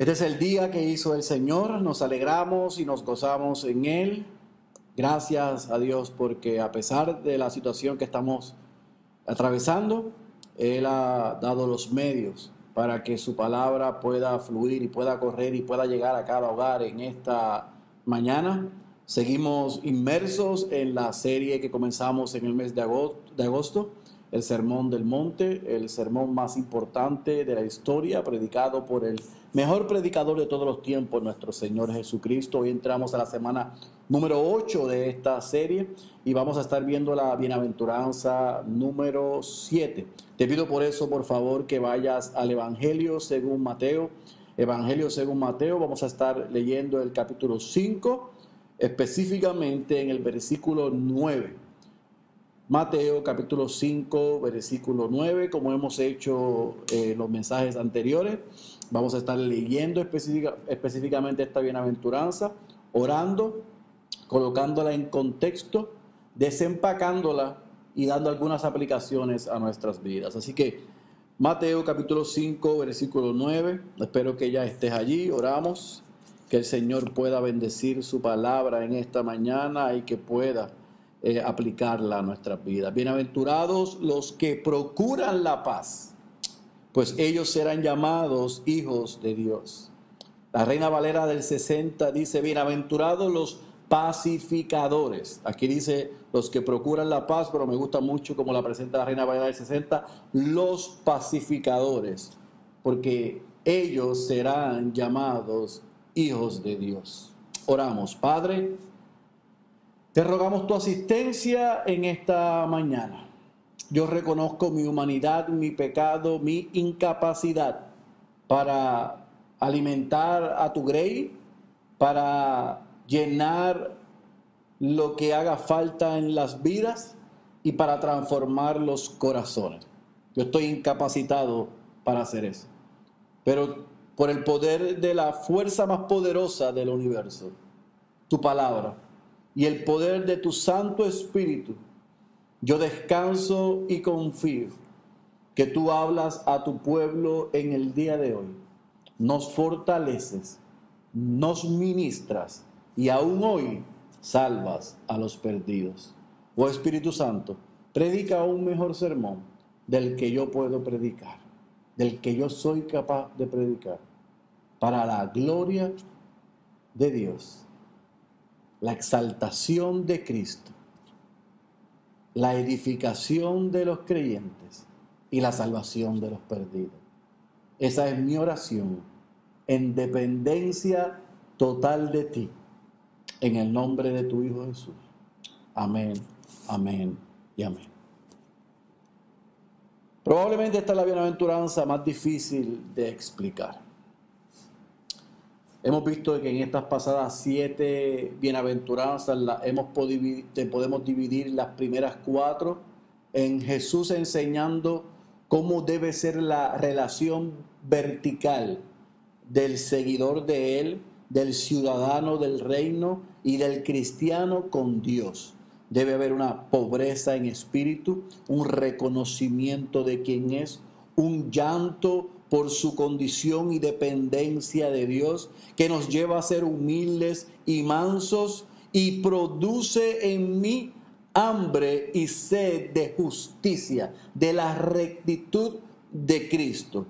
Este es el día que hizo el Señor, nos alegramos y nos gozamos en Él. Gracias a Dios porque a pesar de la situación que estamos atravesando, Él ha dado los medios para que su palabra pueda fluir y pueda correr y pueda llegar a cada hogar en esta mañana. Seguimos inmersos en la serie que comenzamos en el mes de agosto, el Sermón del Monte, el sermón más importante de la historia, predicado por el mejor predicador de todos los tiempos, nuestro Señor Jesucristo. Hoy entramos a la semana número 8 de esta serie y vamos a estar viendo la bienaventuranza número 7. Te pido por eso, por favor, que vayas al Evangelio según Mateo. Evangelio según Mateo, vamos a estar leyendo el capítulo 5, específicamente en el versículo 9. Mateo capítulo 5, versículo 9, como hemos hecho en eh, los mensajes anteriores. Vamos a estar leyendo específicamente esta bienaventuranza, orando, colocándola en contexto, desempacándola y dando algunas aplicaciones a nuestras vidas. Así que Mateo capítulo 5, versículo 9, espero que ya estés allí, oramos, que el Señor pueda bendecir su palabra en esta mañana y que pueda eh, aplicarla a nuestras vidas. Bienaventurados los que procuran la paz pues ellos serán llamados hijos de Dios. La Reina Valera del 60 dice, bienaventurados los pacificadores. Aquí dice los que procuran la paz, pero me gusta mucho como la presenta la Reina Valera del 60, los pacificadores, porque ellos serán llamados hijos de Dios. Oramos, Padre, te rogamos tu asistencia en esta mañana. Yo reconozco mi humanidad, mi pecado, mi incapacidad para alimentar a tu grey, para llenar lo que haga falta en las vidas y para transformar los corazones. Yo estoy incapacitado para hacer eso. Pero por el poder de la fuerza más poderosa del universo, tu palabra, y el poder de tu Santo Espíritu, yo descanso y confío que tú hablas a tu pueblo en el día de hoy. Nos fortaleces, nos ministras y aún hoy salvas a los perdidos. Oh Espíritu Santo, predica un mejor sermón del que yo puedo predicar, del que yo soy capaz de predicar, para la gloria de Dios, la exaltación de Cristo la edificación de los creyentes y la salvación de los perdidos. Esa es mi oración en dependencia total de ti, en el nombre de tu Hijo Jesús. Amén, amén y amén. Probablemente esta es la bienaventuranza más difícil de explicar. Hemos visto que en estas pasadas siete bienaventuranzas hemos podemos dividir las primeras cuatro en Jesús enseñando cómo debe ser la relación vertical del seguidor de Él, del ciudadano del reino y del cristiano con Dios. Debe haber una pobreza en espíritu, un reconocimiento de quién es, un llanto por su condición y dependencia de Dios, que nos lleva a ser humildes y mansos y produce en mí hambre y sed de justicia, de la rectitud de Cristo.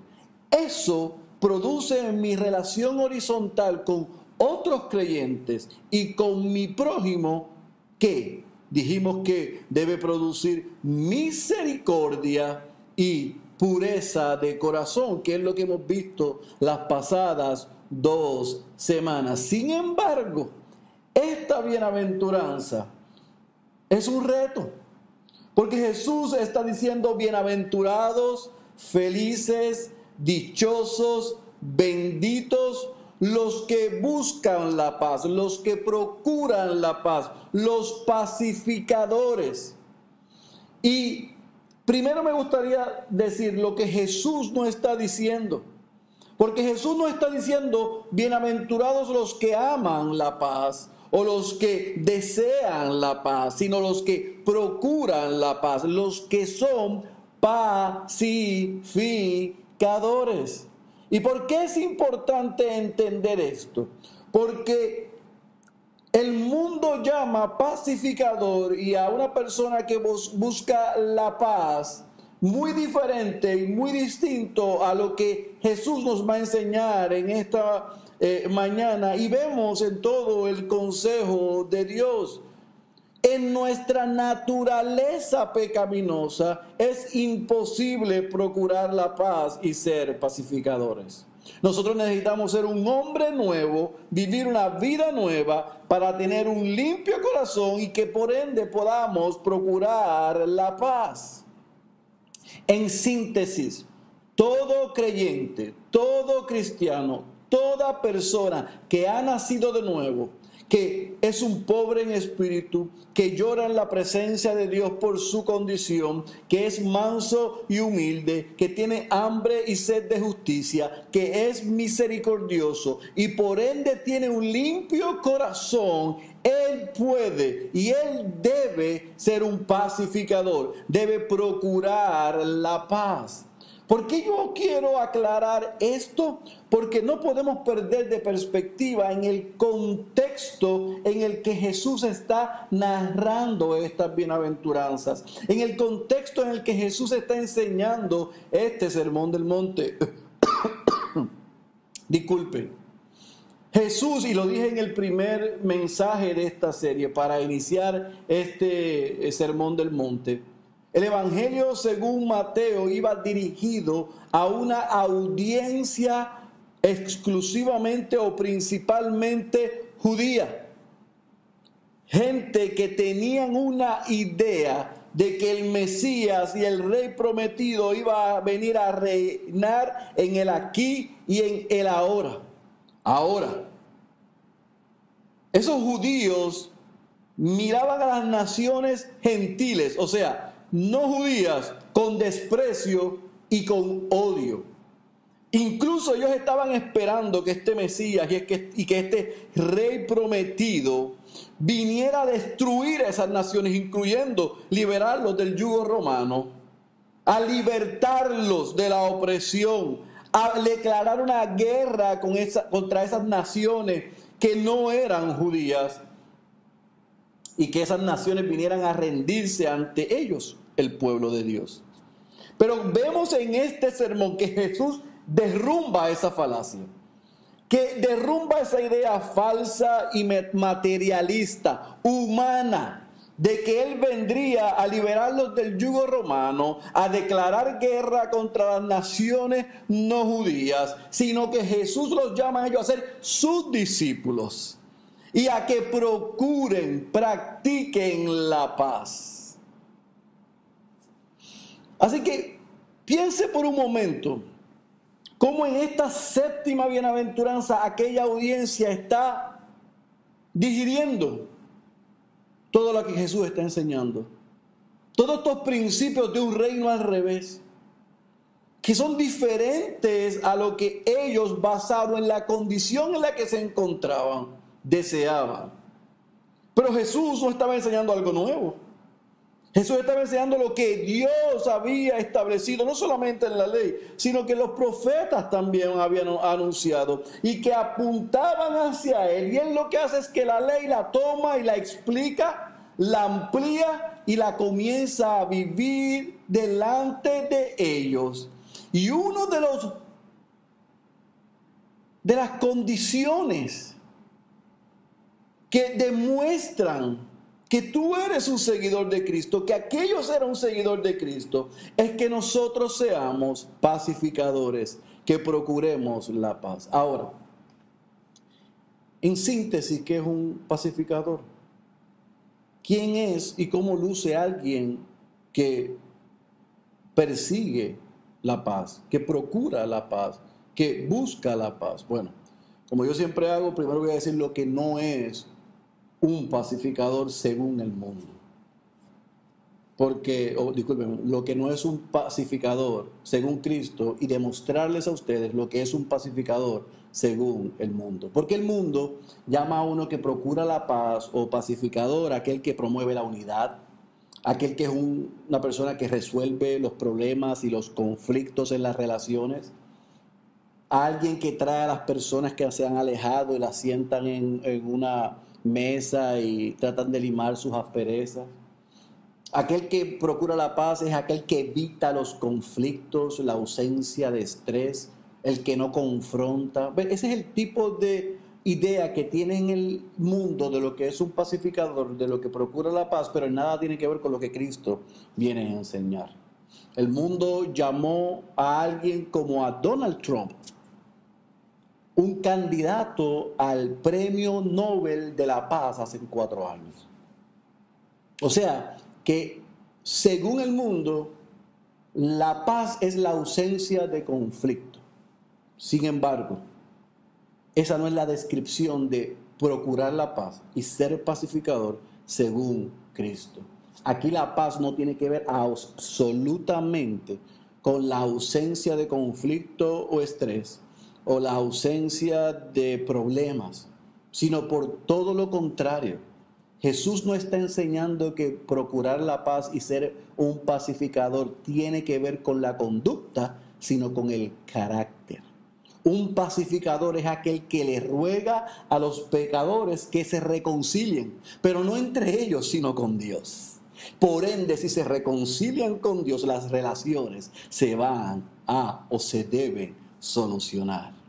Eso produce en mi relación horizontal con otros creyentes y con mi prójimo que dijimos que debe producir misericordia y pureza de corazón, que es lo que hemos visto las pasadas dos semanas. Sin embargo, esta bienaventuranza es un reto, porque Jesús está diciendo bienaventurados, felices, dichosos, benditos los que buscan la paz, los que procuran la paz, los pacificadores. Y Primero me gustaría decir lo que Jesús no está diciendo. Porque Jesús no está diciendo, bienaventurados los que aman la paz o los que desean la paz, sino los que procuran la paz, los que son pacificadores. ¿Y por qué es importante entender esto? Porque el mundo llama pacificador y a una persona que busca la paz muy diferente y muy distinto a lo que Jesús nos va a enseñar en esta eh, mañana y vemos en todo el consejo de Dios. En nuestra naturaleza pecaminosa es imposible procurar la paz y ser pacificadores. Nosotros necesitamos ser un hombre nuevo, vivir una vida nueva para tener un limpio corazón y que por ende podamos procurar la paz. En síntesis, todo creyente, todo cristiano, toda persona que ha nacido de nuevo, que es un pobre en espíritu, que llora en la presencia de Dios por su condición, que es manso y humilde, que tiene hambre y sed de justicia, que es misericordioso y por ende tiene un limpio corazón, él puede y él debe ser un pacificador, debe procurar la paz. ¿Por qué yo quiero aclarar esto? Porque no podemos perder de perspectiva en el contexto en el que Jesús está narrando estas bienaventuranzas, en el contexto en el que Jesús está enseñando este sermón del monte. Disculpen. Jesús, y lo dije en el primer mensaje de esta serie para iniciar este eh, sermón del monte, el Evangelio según Mateo iba dirigido a una audiencia exclusivamente o principalmente judía. Gente que tenían una idea de que el Mesías y el rey prometido iba a venir a reinar en el aquí y en el ahora. Ahora, esos judíos miraban a las naciones gentiles, o sea, no judías con desprecio y con odio. Incluso ellos estaban esperando que este Mesías y, que, este rey prometido viniera a destruir a esas naciones, incluyendo liberarlos del yugo romano, a libertarlos de la opresión, a declarar una guerra contra esas naciones que no eran judías y que esas naciones vinieran a rendirse ante ellos el pueblo de Dios. Pero vemos en este sermón que Jesús derrumba esa falacia, que derrumba esa idea falsa y materialista, humana, de que Él vendría a liberarlos del yugo romano, a declarar guerra contra las naciones no judías, sino que Jesús los llama a ellos a ser sus discípulos y a que procuren, practiquen la paz. Así que piense por un momento cómo en esta séptima bienaventuranza aquella audiencia está digiriendo todo lo que Jesús está enseñando. Todos estos principios de un reino al revés, que son diferentes a lo que ellos, basado en la condición en la que se encontraban, deseaban. Pero Jesús no estaba enseñando algo nuevo. Jesús estaba enseñando lo que Dios había establecido, no solamente en la ley, sino que los profetas también habían anunciado y que apuntaban hacia Él. Y Él lo que hace es que la ley la toma y la explica, la amplía y la comienza a vivir delante de ellos. Y uno de los de las condiciones que demuestran que tú eres un seguidor de Cristo, que aquellos eran un seguidor de Cristo, es que nosotros seamos pacificadores, que procuremos la paz. Ahora, en síntesis, ¿qué es un pacificador? ¿Quién es y cómo luce alguien que persigue la paz, que procura la paz, que busca la paz? Bueno, como yo siempre hago, primero voy a decir lo que no es un pacificador según el mundo. Porque, oh, disculpen, lo que no es un pacificador según Cristo y demostrarles a ustedes lo que es un pacificador según el mundo. Porque el mundo llama a uno que procura la paz o pacificador, aquel que promueve la unidad, aquel que es una persona que resuelve los problemas y los conflictos en las relaciones, alguien que trae a las personas que se han alejado y las sientan en, en una mesa y tratan de limar sus asperezas. Aquel que procura la paz es aquel que evita los conflictos, la ausencia de estrés, el que no confronta. Ese es el tipo de idea que tiene en el mundo de lo que es un pacificador, de lo que procura la paz, pero nada tiene que ver con lo que Cristo viene a enseñar. El mundo llamó a alguien como a Donald Trump, un candidato al premio Nobel de la Paz hace cuatro años. O sea, que según el mundo, la paz es la ausencia de conflicto. Sin embargo, esa no es la descripción de procurar la paz y ser pacificador según Cristo. Aquí la paz no tiene que ver absolutamente con la ausencia de conflicto o estrés o la ausencia de problemas, sino por todo lo contrario Jesús no está enseñando que procurar la paz y ser un pacificador tiene que ver con la conducta, sino con el carácter. Un pacificador es aquel que le ruega a los pecadores que se reconcilien, pero no entre ellos, sino con Dios. Por ende, si se reconcilian con Dios, las relaciones se van a o se deben solucionar.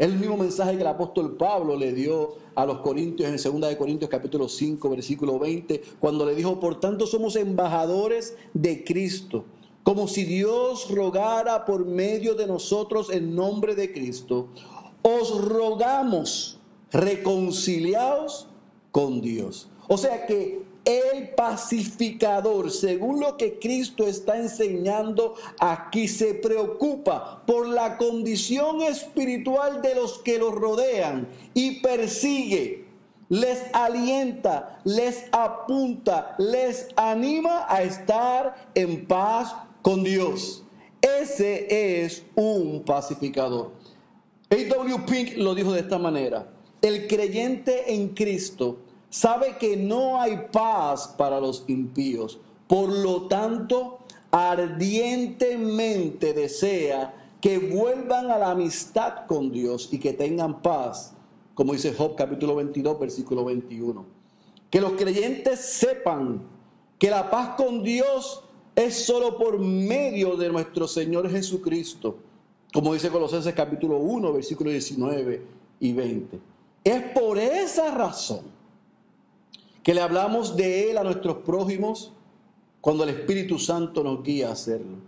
El mismo mensaje que el apóstol Pablo le dio a los Corintios en 2 de Corintios capítulo 5 versículo 20, cuando le dijo, por tanto somos embajadores de Cristo, como si Dios rogara por medio de nosotros en nombre de Cristo, os rogamos reconciliados con Dios. O sea que el pacificador, según lo que Cristo está enseñando aquí, se preocupa por la condición espiritual de los que lo rodean y persigue, les alienta, les apunta, les anima a estar en paz con Dios. Ese es un pacificador. A.W. Pink lo dijo de esta manera. El creyente en Cristo sabe que no hay paz para los impíos. Por lo tanto, ardientemente desea que vuelvan a la amistad con Dios y que tengan paz, como dice Job capítulo 22, versículo 21. Que los creyentes sepan que la paz con Dios es solo por medio de nuestro Señor Jesucristo, como dice Colosenses capítulo 1, versículo 19 y 20. Es por esa razón que le hablamos de Él a nuestros prójimos cuando el Espíritu Santo nos guía a hacerlo.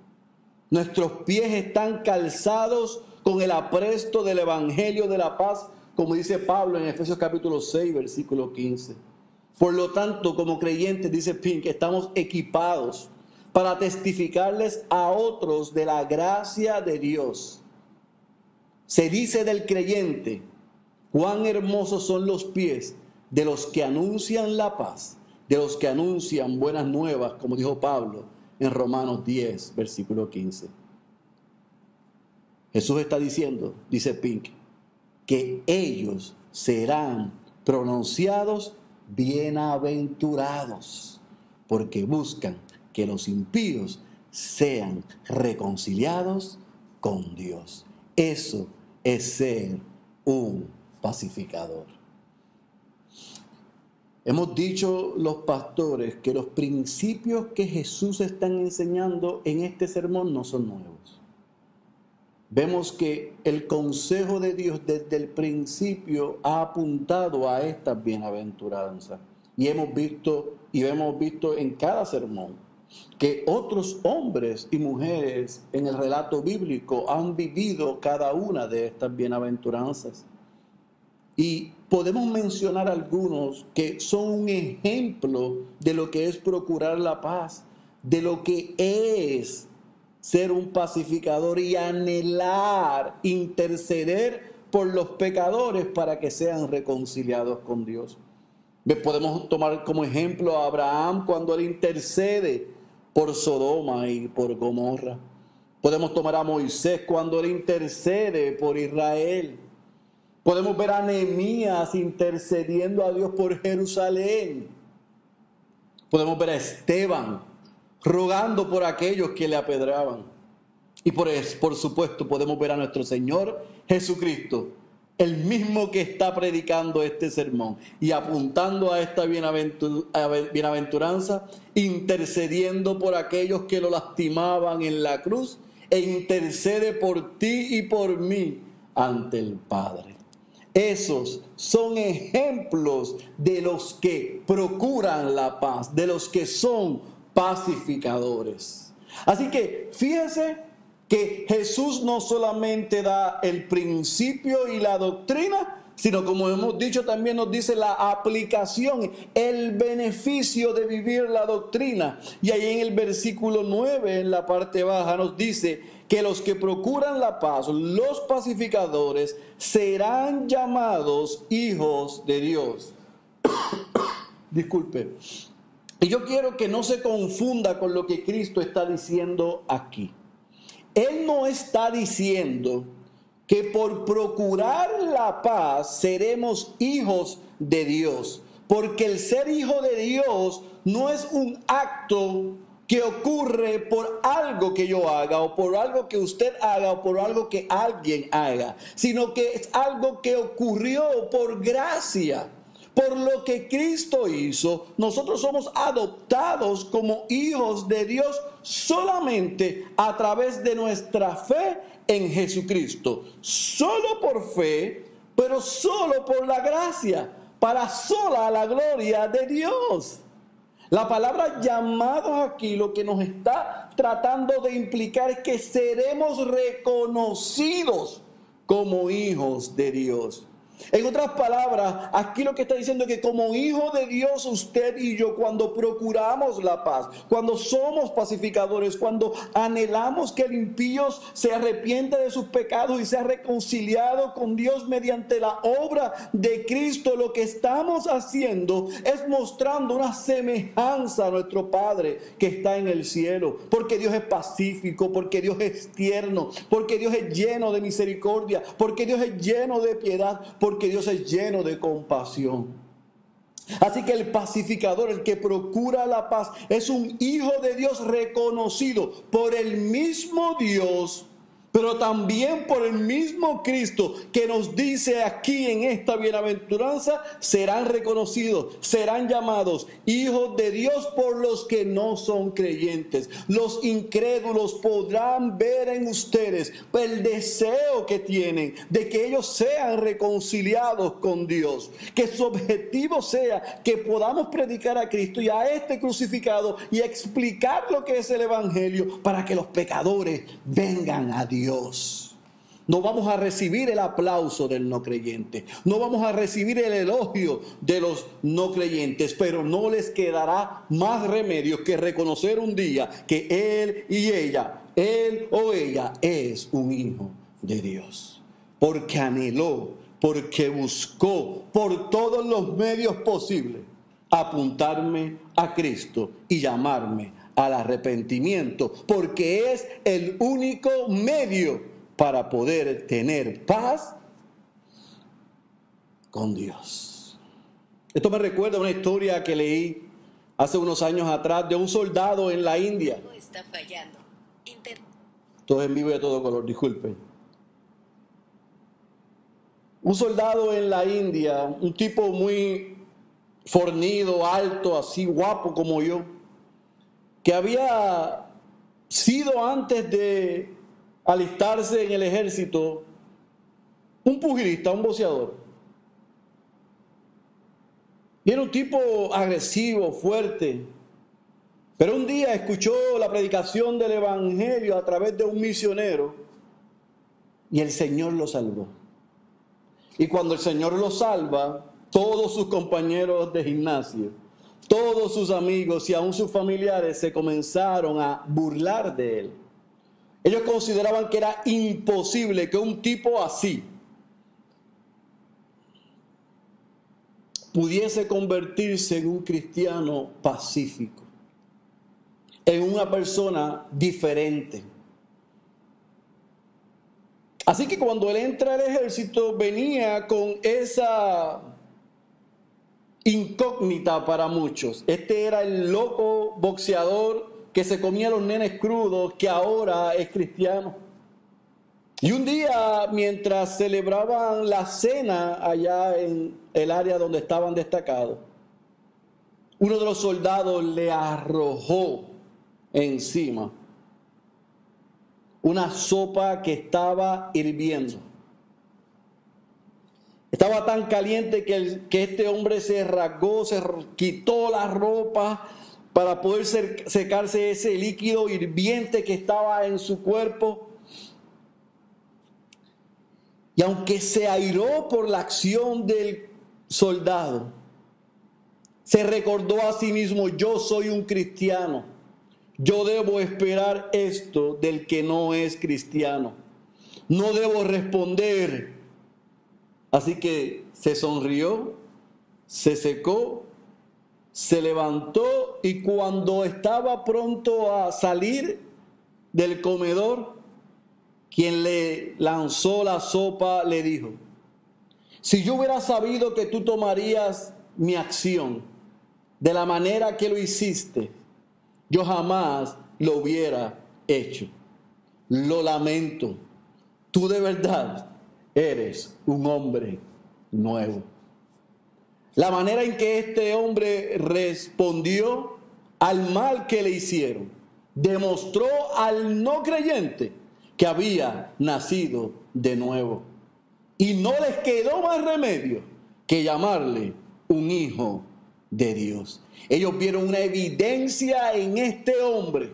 Nuestros pies están calzados con el apresto del Evangelio de la paz, como dice Pablo en Efesios capítulo 6, versículo 15. Por lo tanto, como creyentes, dice Pink, estamos equipados para testificarles a otros de la gracia de Dios. Se dice del creyente, cuán hermosos son los pies de los que anuncian la paz, de los que anuncian buenas nuevas, como dijo Pablo en Romanos 10, versículo 15. Jesús está diciendo, dice Pink, que ellos serán pronunciados bienaventurados, porque buscan que los impíos sean reconciliados con Dios. Eso es ser un pacificador. Hemos dicho los pastores que los principios que Jesús está enseñando en este sermón no son nuevos. Vemos que el consejo de Dios desde el principio ha apuntado a estas bienaventuranzas. Y hemos visto y hemos visto en cada sermón que otros hombres y mujeres en el relato bíblico han vivido cada una de estas bienaventuranzas. Y podemos mencionar algunos que son un ejemplo de lo que es procurar la paz, de lo que es ser un pacificador y anhelar, interceder por los pecadores para que sean reconciliados con Dios. Podemos tomar como ejemplo a Abraham cuando él intercede por Sodoma y por Gomorra. Podemos tomar a Moisés cuando él intercede por Israel. Podemos ver a Nehemías intercediendo a Dios por Jerusalén. Podemos ver a Esteban rogando por aquellos que le apedraban. Y por, por supuesto podemos ver a nuestro Señor Jesucristo, el mismo que está predicando este sermón y apuntando a esta bienaventuranza, intercediendo por aquellos que lo lastimaban en la cruz e intercede por ti y por mí ante el Padre. Esos son ejemplos de los que procuran la paz, de los que son pacificadores. Así que fíjese que Jesús no solamente da el principio y la doctrina, sino como hemos dicho también nos dice la aplicación, el beneficio de vivir la doctrina. Y ahí en el versículo 9, en la parte baja, nos dice que los que procuran la paz, los pacificadores, serán llamados hijos de Dios. Disculpe. Y yo quiero que no se confunda con lo que Cristo está diciendo aquí. Él no está diciendo que por procurar la paz seremos hijos de Dios. Porque el ser hijo de Dios no es un acto que ocurre por algo que yo haga o por algo que usted haga o por algo que alguien haga, sino que es algo que ocurrió por gracia. Por lo que Cristo hizo, nosotros somos adoptados como hijos de Dios solamente a través de nuestra fe en Jesucristo. Solo por fe, pero solo por la gracia, para sola la gloria de Dios. La palabra llamados aquí lo que nos está tratando de implicar es que seremos reconocidos como hijos de Dios. En otras palabras, aquí lo que está diciendo es que como hijo de Dios, usted y yo, cuando procuramos la paz, cuando somos pacificadores, cuando anhelamos que el impío se arrepienta de sus pecados y sea reconciliado con Dios mediante la obra de Cristo, lo que estamos haciendo es mostrando una semejanza a nuestro Padre que está en el cielo, porque Dios es pacífico, porque Dios es tierno, porque Dios es lleno de misericordia, porque Dios es lleno de piedad, porque Dios es lleno de compasión. Así que el pacificador, el que procura la paz, es un hijo de Dios reconocido por el mismo Dios pero también por el mismo Cristo que nos dice aquí en esta bienaventuranza, serán reconocidos, serán llamados hijos de Dios por los que no son creyentes. Los incrédulos podrán ver en ustedes el deseo que tienen de que ellos sean reconciliados con Dios, que su objetivo sea que podamos predicar a Cristo y a este crucificado y explicar lo que es el Evangelio para que los pecadores vengan a Dios. Dios. No vamos a recibir el aplauso del no creyente. No vamos a recibir el elogio de los no creyentes. Pero no les quedará más remedio que reconocer un día que él y ella, él o ella es un hijo de Dios. Porque anheló, porque buscó por todos los medios posibles apuntarme a Cristo y llamarme al arrepentimiento, porque es el único medio para poder tener paz con Dios. Esto me recuerda una historia que leí hace unos años atrás de un soldado en la India. Está fallando. Todo en vivo y de todo color, disculpen. Un soldado en la India, un tipo muy fornido, alto, así guapo como yo que había sido antes de alistarse en el ejército un pugilista, un boxeador. Y era un tipo agresivo, fuerte. Pero un día escuchó la predicación del Evangelio a través de un misionero y el Señor lo salvó. Y cuando el Señor lo salva, todos sus compañeros de gimnasio todos sus amigos y aún sus familiares se comenzaron a burlar de él. Ellos consideraban que era imposible que un tipo así pudiese convertirse en un cristiano pacífico, en una persona diferente. Así que cuando él entra al ejército venía con esa incógnita para muchos. Este era el loco boxeador que se comía los nenes crudos que ahora es cristiano. Y un día, mientras celebraban la cena allá en el área donde estaban destacados, uno de los soldados le arrojó encima una sopa que estaba hirviendo. Estaba tan caliente que, que este hombre se rasgó, se quitó la ropa para poder secarse ese líquido hirviente que estaba en su cuerpo. Y aunque se airó por la acción del soldado, se recordó a sí mismo, yo soy un cristiano, yo debo esperar esto del que no es cristiano, no debo responder. Así que se sonrió, se secó, se levantó y cuando estaba pronto a salir del comedor, quien le lanzó la sopa le dijo, si yo hubiera sabido que tú tomarías mi acción de la manera que lo hiciste, yo jamás lo hubiera hecho. Lo lamento. Tú de verdad eres un hombre nuevo. La manera en que este hombre respondió al mal que le hicieron demostró al no creyente que había nacido de nuevo. Y no les quedó más remedio que llamarle un hijo de Dios. Ellos vieron una evidencia en este hombre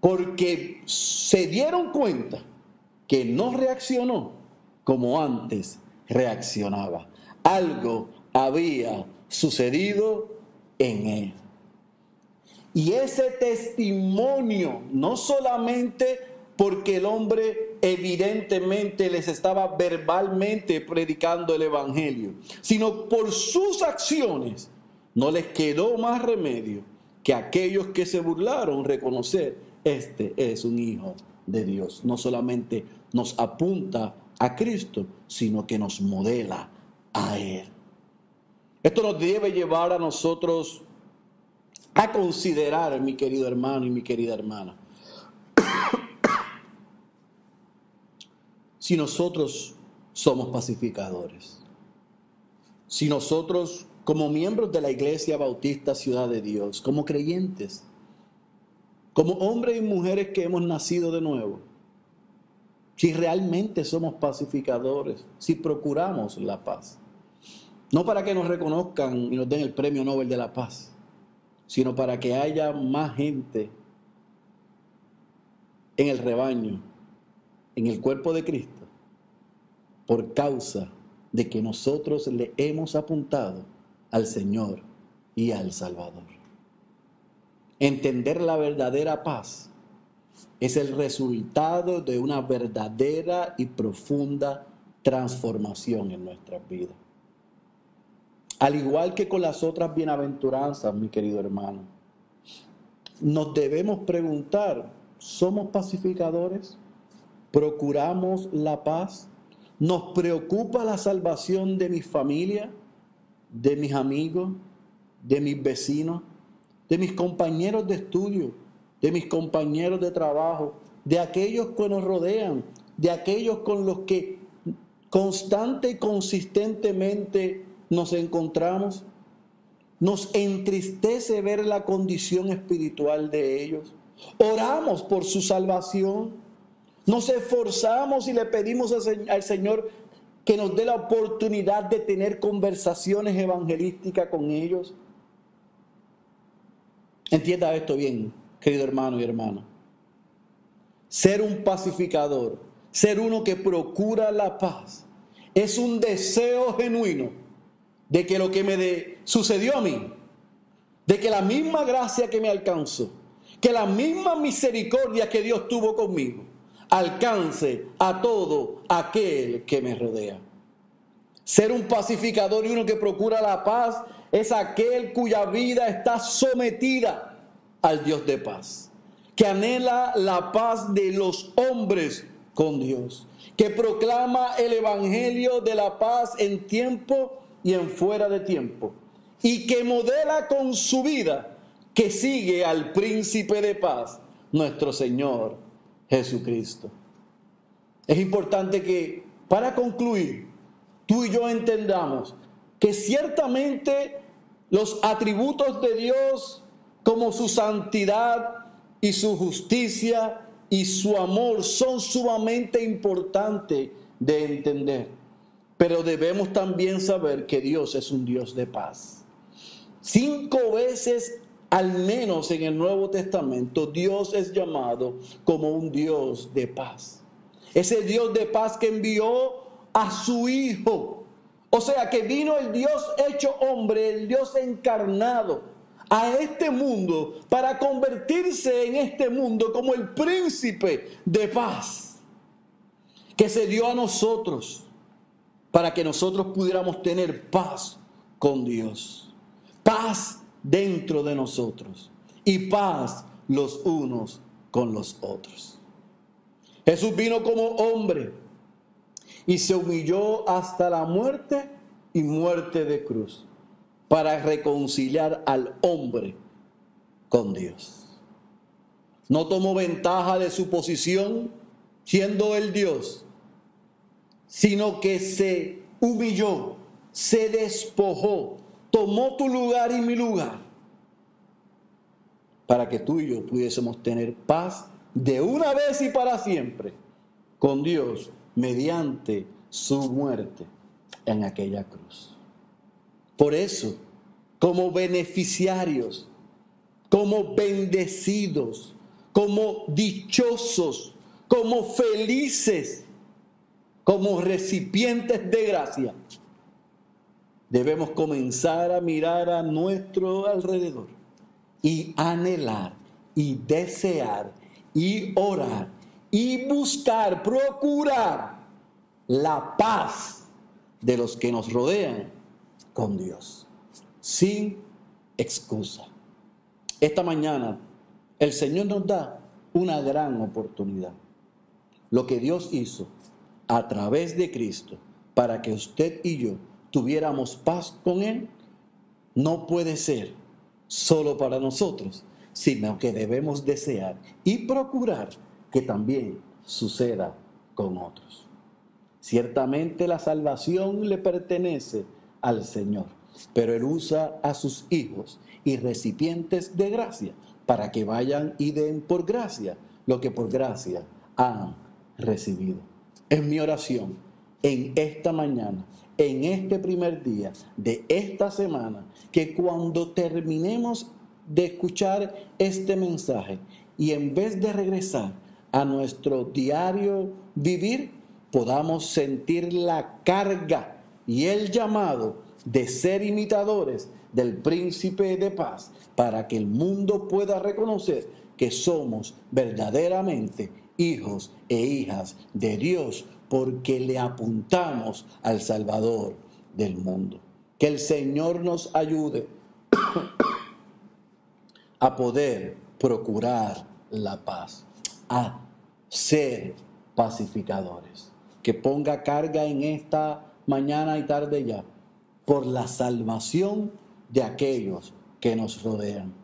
porque se dieron cuenta que no reaccionó como antes reaccionaba. Algo había sucedido en él. Y ese testimonio no solamente porque el hombre evidentemente les estaba verbalmente predicando el Evangelio, sino por sus acciones no les quedó más remedio que aquellos que se burlaron reconocer, este es un hijo de Dios. No solamente nos apunta a Cristo, sino que nos modela a Él. Esto nos debe llevar a nosotros a considerar, mi querido hermano y mi querida hermana, si nosotros somos pacificadores, si nosotros como miembros de la Iglesia Bautista Ciudad de Dios, como creyentes, como hombres y mujeres que hemos nacido de nuevo, si realmente somos pacificadores, si procuramos la paz, no para que nos reconozcan y nos den el premio Nobel de la Paz, sino para que haya más gente en el rebaño, en el cuerpo de Cristo, por causa de que nosotros le hemos apuntado al Señor y al Salvador. Entender la verdadera paz es el resultado de una verdadera y profunda transformación en nuestras vidas. Al igual que con las otras bienaventuranzas, mi querido hermano, nos debemos preguntar, ¿somos pacificadores? ¿Procuramos la paz? ¿Nos preocupa la salvación de mi familia, de mis amigos, de mis vecinos, de mis compañeros de estudio, de mis compañeros de trabajo, de aquellos que nos rodean, de aquellos con los que constante y consistentemente nos encontramos. Nos entristece ver la condición espiritual de ellos. Oramos por su salvación. Nos esforzamos y le pedimos al Señor que nos dé la oportunidad de tener conversaciones evangelísticas con ellos. Entienda esto bien, querido hermano y hermana. Ser un pacificador, ser uno que procura la paz, es un deseo genuino de que lo que me sucedió a mí, de que la misma gracia que me alcanzó, que la misma misericordia que Dios tuvo conmigo, alcance a todo aquel que me rodea. Ser un pacificador y uno que procura la paz es aquel cuya vida está sometida al Dios de paz, que anhela la paz de los hombres con Dios, que proclama el Evangelio de la paz en tiempo y en fuera de tiempo, y que modela con su vida que sigue al príncipe de paz, nuestro Señor Jesucristo. Es importante que, para concluir, tú y yo entendamos que ciertamente los atributos de Dios, como su santidad y su justicia y su amor, son sumamente importantes de entender. Pero debemos también saber que Dios es un Dios de paz. Cinco veces al menos en el Nuevo Testamento, Dios es llamado como un Dios de paz. Ese Dios de paz que envió a su Hijo. O sea, que vino el Dios hecho hombre, el Dios encarnado a este mundo para convertirse en este mundo como el príncipe de paz. Que se dio a nosotros para que nosotros pudiéramos tener paz con Dios. Paz dentro de nosotros y paz los unos con los otros. Jesús vino como hombre y se humilló hasta la muerte y muerte de cruz para reconciliar al hombre con Dios. No tomó ventaja de su posición siendo el Dios, sino que se humilló, se despojó, tomó tu lugar y mi lugar para que tú y yo pudiésemos tener paz de una vez y para siempre con Dios mediante su muerte en aquella cruz. Por eso, como beneficiarios, como bendecidos, como dichosos, como felices, como recipientes de gracia, debemos comenzar a mirar a nuestro alrededor y anhelar y desear y orar y buscar, procurar la paz de los que nos rodean con Dios, sin excusa. Esta mañana el Señor nos da una gran oportunidad. Lo que Dios hizo a través de Cristo para que usted y yo tuviéramos paz con Él, no puede ser solo para nosotros, sino que debemos desear y procurar que también suceda con otros. Ciertamente la salvación le pertenece al Señor, pero Él usa a sus hijos y recipientes de gracia para que vayan y den por gracia lo que por gracia han recibido. Es mi oración en esta mañana en este primer día de esta semana que cuando terminemos de escuchar este mensaje y en vez de regresar a nuestro diario vivir, podamos sentir la carga y el llamado de ser imitadores del príncipe de paz para que el mundo pueda reconocer que somos verdaderamente hijos e hijas de Dios porque le apuntamos al Salvador del mundo. Que el Señor nos ayude a poder procurar la paz, a ser pacificadores. Que ponga carga en esta mañana y tarde ya por la salvación de aquellos que nos rodean.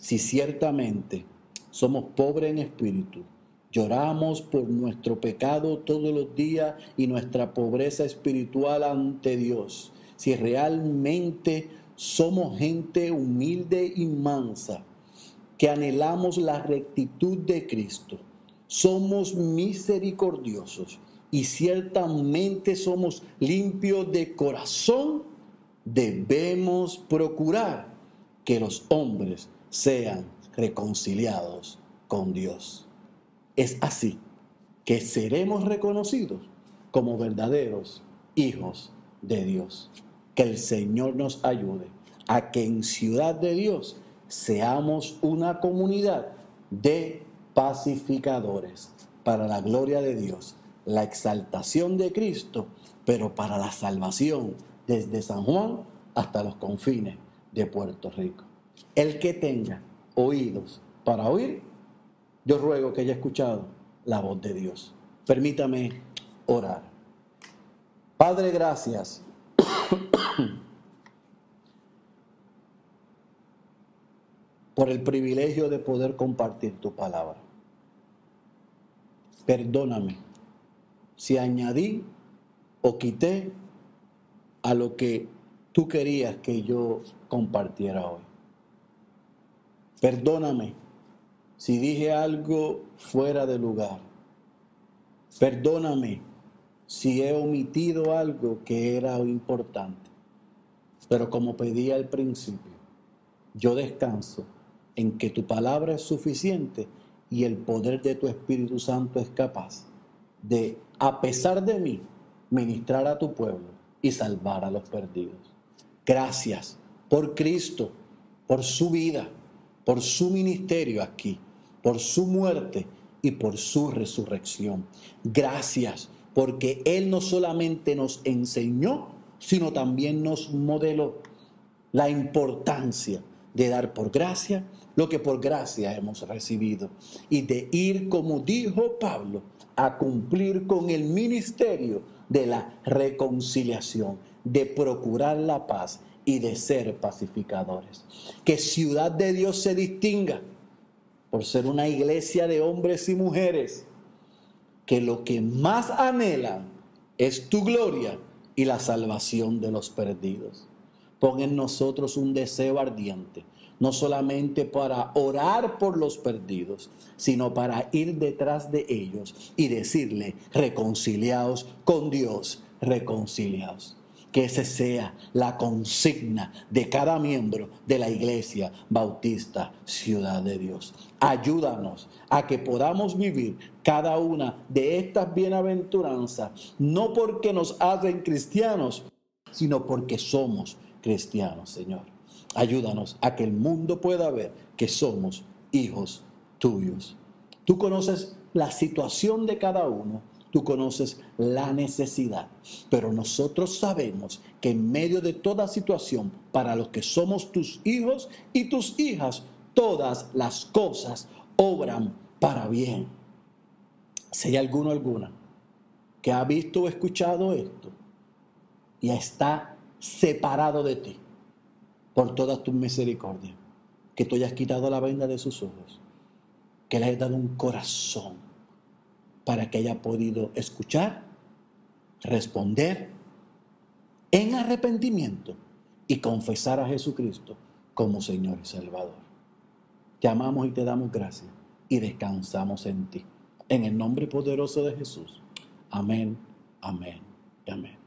Si ciertamente somos pobres en espíritu, Lloramos por nuestro pecado todos los días y nuestra pobreza espiritual ante Dios. Si realmente somos gente humilde y mansa, que anhelamos la rectitud de Cristo, somos misericordiosos y ciertamente somos limpios de corazón, debemos procurar que los hombres sean reconciliados con Dios. Es así que seremos reconocidos como verdaderos hijos de Dios. Que el Señor nos ayude a que en Ciudad de Dios seamos una comunidad de pacificadores para la gloria de Dios, la exaltación de Cristo, pero para la salvación desde San Juan hasta los confines de Puerto Rico. El que tenga oídos para oír, yo ruego que haya escuchado la voz de Dios. Permítame orar. Padre, gracias. por el privilegio de poder compartir tu palabra. Perdóname si añadí o quité a lo que tú querías que yo compartiera hoy. Perdóname si dije algo fuera de lugar. Perdóname si he omitido algo que era importante. Pero como pedí al principio, yo descanso en que tu palabra es suficiente y el poder de tu Espíritu Santo es capaz de, a pesar de mí, ministrar a tu pueblo y salvar a los perdidos. Gracias por Cristo, por su vida, por su ministerio aquí, por su muerte y por su resurrección. Gracias porque Él no solamente nos enseñó, sino también nos modeló la importancia de dar por gracia lo que por gracia hemos recibido y de ir, como dijo Pablo, a cumplir con el ministerio de la reconciliación, de procurar la paz y de ser pacificadores. Que ciudad de Dios se distinga por ser una iglesia de hombres y mujeres que lo que más anhelan es tu gloria y la salvación de los perdidos. Pon en nosotros un deseo ardiente, no solamente para orar por los perdidos, sino para ir detrás de ellos y decirle, reconciliaos con Dios, reconciliaos que ese sea la consigna de cada miembro de la Iglesia Bautista Ciudad de Dios. Ayúdanos a que podamos vivir cada una de estas bienaventuranzas, no porque nos hacen cristianos, sino porque somos cristianos, Señor. Ayúdanos a que el mundo pueda ver que somos hijos tuyos. Tú conoces la situación de cada uno tú conoces la necesidad. Pero nosotros sabemos que en medio de toda situación, para los que somos tus hijos y tus hijas, todas las cosas obran para bien. Si hay alguno alguna que ha visto o escuchado esto y está separado de ti por todas tus misericordias, que tú hayas quitado la venda de sus ojos, que le hayas dado un corazón para que haya podido escuchar, responder en arrepentimiento y confesar a Jesucristo como Señor y Salvador. Te amamos y te damos gracias y descansamos en ti. En el nombre poderoso de Jesús. Amén, amén y amén.